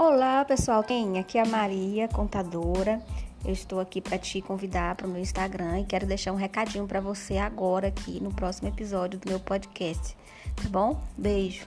Olá, pessoal. quem? Aqui é a Maria, contadora. Eu estou aqui para te convidar para o meu Instagram e quero deixar um recadinho para você agora aqui no próximo episódio do meu podcast. Tá bom? Beijo.